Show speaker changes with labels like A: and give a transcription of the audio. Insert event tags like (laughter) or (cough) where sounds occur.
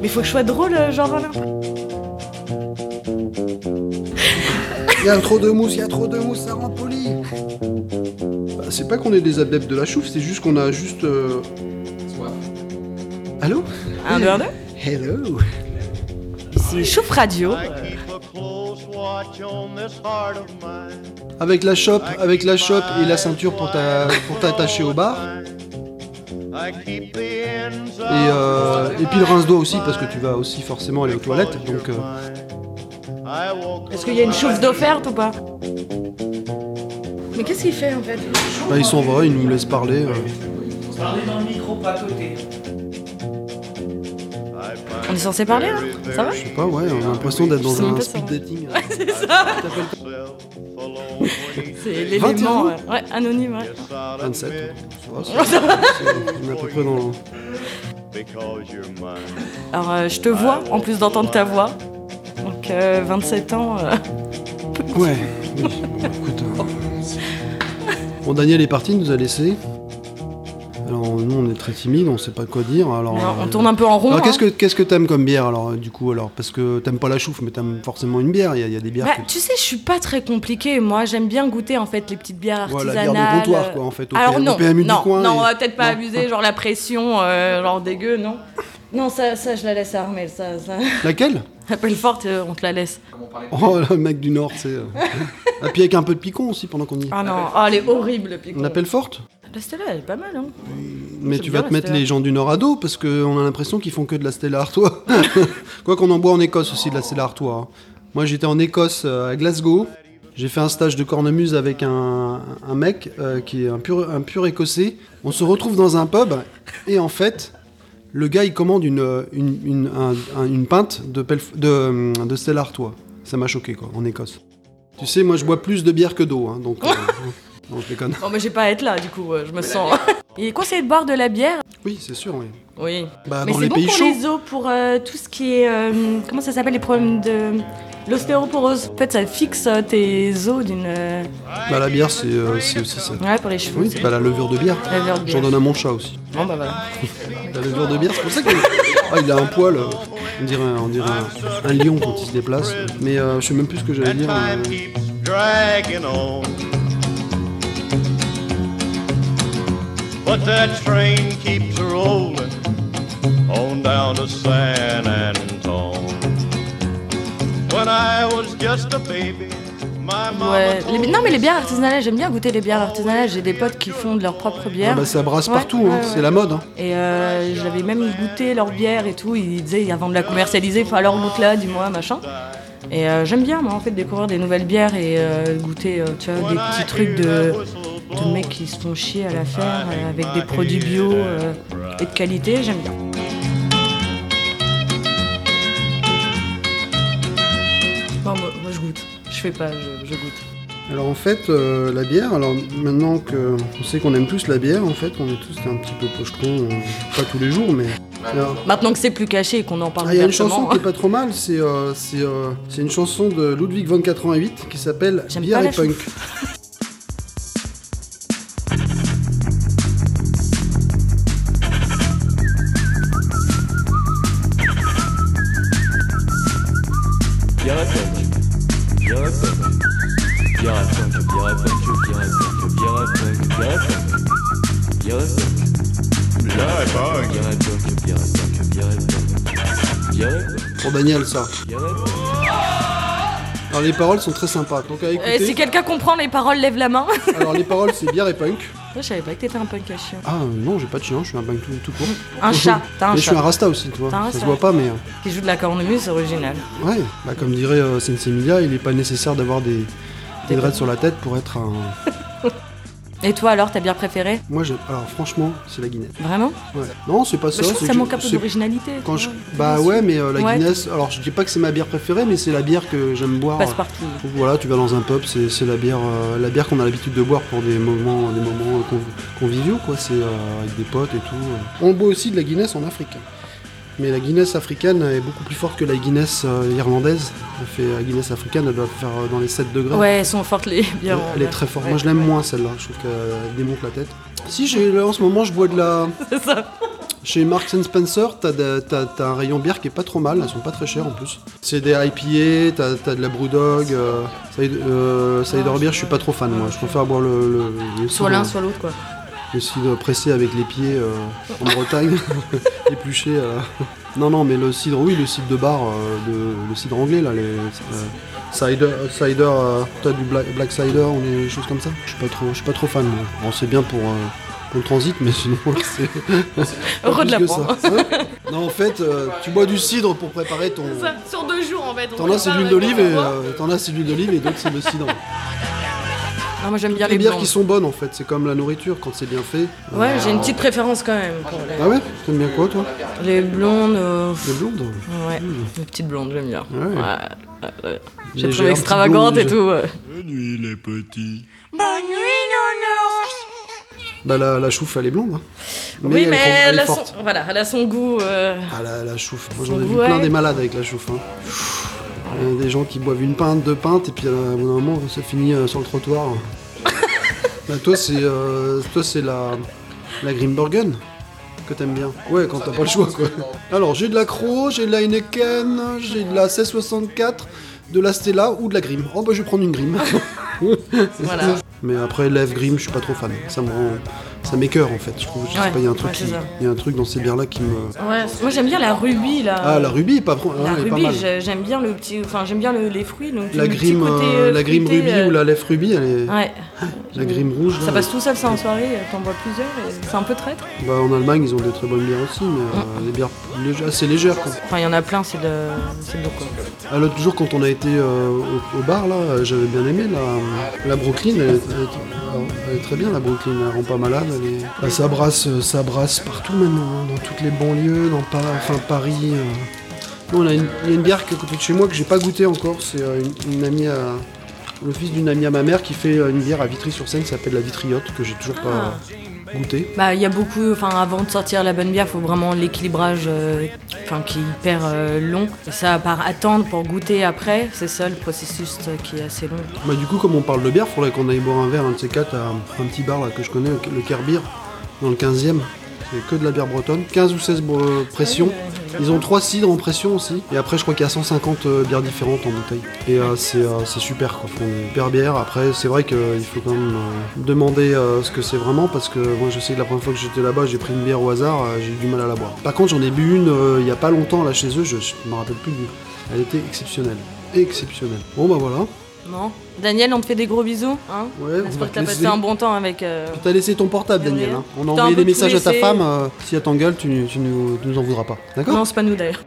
A: Mais faut que je sois drôle, euh, genre là.
B: Il y a trop de mousse, il y a trop de mousse, ça rend poli. Bah, c'est pas qu'on est des adeptes de la chouffe, c'est juste qu'on a juste. euh, Allô
A: Un, deux, un, deux.
B: Hello
A: Ici Chouf Radio.
B: Avec la chope, avec la chope et la ceinture pour ta- pour t'attacher au bar. Et, euh, et puis le rince-doigt aussi, parce que tu vas aussi forcément aller aux toilettes. Donc, euh,
A: Est-ce qu'il y a une chouffe d'offerte ou pas? Mais qu'est-ce qu'il fait en fait?
B: Bah, il s'en va, il nous laisse parler. euh.
C: Parlez dans le micro, pas à côté.
A: On est censé parler là Ça va
B: Je sais pas, ouais, on a l'impression d'être dans un speed dating.
A: C'est ça (laughs) C'est l'élément.
B: 21.
A: euh, Ouais, anonyme, ouais.
B: 27. Ça va, ça va. On est à peu près dans.
A: Alors euh, je te vois, en plus d'entendre ta voix. Donc euh, 27 ans. euh,
B: Ouais. oui, (laughs) bon, écoute. euh, Bon, Daniel est parti, il nous a laissé. On est très timide, on sait pas quoi dire. Alors,
A: alors, on
B: euh,
A: tourne un peu en rond.
B: alors, qu'est-ce
A: hein.
B: que qu'est-ce que t'aimes comme bière alors euh, du coup alors? Parce que t'aimes pas la chouffe mais t'aimes forcément une bière il y, a- il y a des bières
A: Bah,
B: que-
A: tu sais, je suis pas très compliquée. Moi, j'aime bien goûter en fait les petites bières
B: Ouais, la
A: artisanales.
B: bière de comptoir,
A: euh,
B: quoi, en fait, au
A: Alors
B: PM-
A: non,
B: au PMU du coin
A: non,
B: et-
A: on va peut-être pas
B: Non.
A: abuser, genre la pression, euh, genre dégueu, non? Non, ça, ça, je la laisse à Armel, ça, ça.
B: laquelle? (laughs)
A: Appelle forte, euh, on te la laisse.
B: oh le mec du nord c'est euh. et puis avec un peu de picon aussi pendant qu'on y est
A: Ah non, ah, elle est horrible, le picon.
B: on appelle forte?
A: La Stella, elle est pas mal, hein.
B: Mais tu vas te mettre les gens du nord à dos parce qu'on a l'impression qu'ils font que de la Stella Artois (laughs) quoi qu'on en boit en Écosse aussi de la Stella Artois hein. moi j'étais en Écosse euh, à Glasgow j'ai fait un stage de cornemuse avec un, un mec euh, qui est un pur, un pur écossais. On se retrouve dans un pub et en fait, le gars il commande une, une, une, un- un- une pinte de, Pelf- de, de Stella Artois. Ça m'a choqué quoi, en Écosse. Tu sais, moi je bois plus de bière que d'eau, hein, donc. euh, (laughs) non, je déconne.
A: Bon, mais j'ai pas à être là, du coup, euh, je me sens. Il est conseillé de boire de la bière
B: Oui, c'est sûr, oui.
A: Oui.
B: Bah,
A: mais
B: dans
A: c'est
B: les
A: bon
B: pays
A: pour
B: chauds.
A: les os, pour euh, tout ce qui est. euh, comment ça s'appelle les problèmes de. L'ostéoporose. En fait, ça fixe euh, tes os d'une. euh,
B: Bah, la bière, c'est euh, c'est aussi ça.
A: Ouais, pour les cheveux.
B: Oui,
A: c'est-
B: bah, la levure de bière.
A: La levure de bière.
B: J'en donne à mon chat aussi.
A: Bon, bah voilà. (laughs)
B: La levure de bière, c'est pour ça qu'il ah, il a un poil. euh, On dirait, un- on dirait un, un lion quand il se déplace. Mais euh, je sais même plus ce que j'allais dire.
D: Time
B: euh,
D: keeps dragging on. But that train keeps rolling on down to San Antone. When I was just a baby,
A: Ouais. Les- Non, mais les bières artisanales, j'aime bien goûter les bières artisanales. J'ai des potes qui font de leur propre bière.
B: ah bah, ça brasse
A: Ouais,
B: partout, hein,
A: ouais,
B: c'est
A: ouais.
B: la mode. hein.
A: Et euh, j'avais même goûté leur bière et tout. Ils disaient avant de la commercialiser, il faut alors goûte là, dis-moi, machin. Et euh, j'aime bien, moi, en fait, découvrir des nouvelles bières et euh, goûter, euh, tu vois, des petits trucs de, de mecs qui se font chier à la faire euh, avec des produits bio euh, et de qualité. J'aime bien. Bon, moi, moi, je goûte. Je fais pas, je, je goûte.
B: Alors en fait, euh, la bière, alors maintenant que on sait qu'on aime tous la bière, en fait, on est tous un petit peu pochetons, euh, pas tous les jours, mais. Alors,
A: Maintenant que c'est plus caché et qu'on en parle
B: ah, il y a une chanson qui est pas trop mal, c'est euh, c'est euh, c'est une chanson de Ludwig von 88 qui s'appelle
A: J'aime
B: Bière et Punk.
E: Punk.
B: Pour Daniel, ça.
E: Bière et punk.
B: Alors les paroles sont très sympas, donc à
A: Euh,
B: écouter.
A: si quelqu'un comprend les paroles, lève la main. (laughs)
B: Alors les paroles, c'est bière et punk.
A: je savais pas que t'étais un punk à chien.
B: Ah non, j'ai pas de chien, je suis un punk tout, tout court.
A: Un chat, (laughs) t'as un
B: Mais je suis un
A: chat
B: rasta aussi, tu vois.
A: T'as un
B: Ça se
A: chat.
B: voit pas, mais. euh,
A: qui joue de la cornemuse, c'est original.
B: Ouais, bah comme dirait euh, Sensei Emilia, il n'est pas nécessaire d'avoir des, des
A: Des
B: dreads sur la tête pour être un. (laughs)
A: Et toi alors, ta bière préférée
B: Moi, je... alors franchement, c'est la Guinness.
A: Vraiment
B: Ouais. Non, c'est pas ça.
A: Bah, Je trouve
B: c'est
A: que ça
B: que
A: manque un peu d'originalité.
B: Quand je... Bah ouais, mais euh, la
A: Ouais.
B: Guinness. Alors, je dis pas que c'est ma bière préférée, mais c'est la bière que j'aime boire.
A: Passe-partout.
B: Voilà, tu vas dans un pub, c'est c'est la bière, euh, la bière qu'on a l'habitude de boire pour des moments, des moments conv- conviviaux, quoi. C'est euh, avec des potes et tout. On boit aussi de la Guinness en Afrique. Mais la Guinness africaine est beaucoup plus forte que la Guinness euh, irlandaise. Elle fait, la Guinness africaine, elle doit faire euh, dans les 7 degrés.
A: Ouais, elles sont fortes les bières.
B: elle est très forte. Moi, je l'aime moins celle-là. Je trouve qu'elle démonte la tête. Si, là, en ce moment, je bois de la. (laughs)
A: C'est ça.
B: Chez Marks Spencer, t'as, de- t'as- t'as un rayon bière qui est pas trop mal, elles sont pas très chères en plus. C'est des IPA, t'as, t'as de la Brewdog, euh, cider, euh, cider beer, je suis pas trop fan moi, je préfère boire le, le, le
A: Soit l'un, soit l'autre, quoi.
B: Le cidre pressé avec les pieds euh, en Bretagne, (laughs) épluché. euh. Non, non, mais le cidre, oui, le cidre de bar, euh, de, le cidre anglais là, les euh, cider, cider euh, t'as du black, black cider ou des choses comme ça. Je suis pas trop, je suis pas trop fan moi. Bon, c'est bien pour, euh, pour le transit, mais sinon (laughs) c'est. (laughs)
A: Heureux de
B: que ça. non, en fait, euh, tu bois du cidre pour préparer ton.
A: Ça, Sur deux jours, en fait.
B: T'en as c'est de l'huile d'olive et euh, t'en as c'est de l'huile d'olive et d'autres c'est le cidre.
A: Non, moi j'aime bien
B: Les
A: les
B: bières qui sont bonnes en fait, c'est comme la nourriture quand c'est bien fait.
A: Ouais, j'ai une petite préférence quand même. pour les-
B: Ah ouais T'aimes bien quoi toi
A: Les blondes. euh,
B: Les blondes
A: Ouais, les petites blondes, j'aime bien.
B: Ouais.
A: Ouais. J'ai trouvé extravagante et tout. ouais.
D: Bonne nuit les petits.
B: Bah la, la chouffe elle est blonde. hein.
A: oui,
B: elle,
A: mais
B: elle
A: a, son, voilà, elle a son goût. euh,
B: Ah la, la chouffe, moi j'en ai vu plein des malades avec la chouffe. hein. Des gens qui boivent une pinte, deux pintes et puis euh, au bout d'un moment ça finit euh, sur le trottoir. (laughs) bah, toi c'est euh, toi c'est la, la Grimbergen que t'aimes bien. Ouais quand t'as pas le choix quoi. Alors j'ai de la Croc, j'ai de la Heineken, j'ai de la 1664, de la Stella ou de la Grim. Oh bah je vais prendre une Grim. (laughs)
A: voilà.
B: Mais après, Lève Grim, je suis pas trop fan. Ça me rend. Ça m'écœure en fait. Je trouve. Je sais
A: Ouais,
B: pas, il y a un truc
A: ouais, c'est
B: qui-
A: ça.
B: Il y a un truc dans ces bières là qui me.
A: Ouais, moi j'aime bien la rubis là.
B: Ah, la rubis pas,
A: La rubis,
B: mal.
A: j'ai- j'aime bien le petit, enfin j'aime bien le- les fruits. Donc
B: La
A: le petit
B: Grim,
A: côté,
B: euh,
A: euh,
B: la Grim
A: fruité,
B: Ruby
A: euh,
B: ou la Lève Ruby, elle est.
A: Ouais.
B: La Grim rouge.
A: Ça
B: là,
A: passe tout seul ça en soirée, t'en bois plusieurs et c'est un peu traître.
B: Bah, en Allemagne, ils ont des très bonnes bières aussi, mais euh, des bières légères- assez légères. Quoi.
A: Enfin il y en a plein, c'est de, c'est quoi.
B: Ah, L'autre jour, quand on a été euh, au, au bar, là, j'avais bien aimé la, la Brooklyn. Elle est très bien, la Brooklyn. Elle rend pas malade. Bah, ça, brasse, euh, ça brasse partout maintenant, hein, dans toutes les banlieues, dans Pa- enfin, Paris. euh. Il y a une bière qui est à côté de chez moi que j'ai pas goûté encore. C'est euh, une, le fils d'une amie à ma mère qui fait une bière à Vitry-sur-Seine qui s'appelle la Vitriote, que j'ai toujours pas goûté.
A: Bah il y a beaucoup, enfin avant de sortir la bonne bière, faut vraiment l'équilibrage, euh, enfin qui est hyper euh, long. Et ça, à part attendre pour goûter après, c'est ça le processus euh, qui est assez long.
B: Bah, du coup, comme on parle de bière, faudrait qu'on aille boire un verre, un de ces quatre, à un petit bar là, que je connais, le Kerbeer, dans le 15e. C'est que de la bière bretonne. 15 ou 16 euh, pressions. Ils ont 3 cidres en pression aussi. Et après, je crois qu'il y a 150 euh, bières différentes en bouteille. Et euh, c'est euh, c'est super quoi. Font une super bière. Après, c'est vrai qu'il faut quand même demander ce que c'est vraiment. Parce que moi, je sais que la première fois que j'étais là-bas, j'ai pris une bière au hasard. j'ai eu du mal à la boire. Par contre, j'en ai bu une il y a pas longtemps là chez eux. Je, je me rappelle plus du. Elle était exceptionnelle. Exceptionnelle. Bon, bah voilà.
A: Non Daniel, on te fait des gros bisous. Hein
B: Ouais,
A: J'espère que t'as passé un bon temps avec. euh,
B: T'as laissé ton portable. Daniel. hein. On a envoyé des messages à ta femme. euh, si elle t'engueule, tu, tu nous, tu nous en voudras pas. D'accord?
A: Non, c'est pas nous d'ailleurs.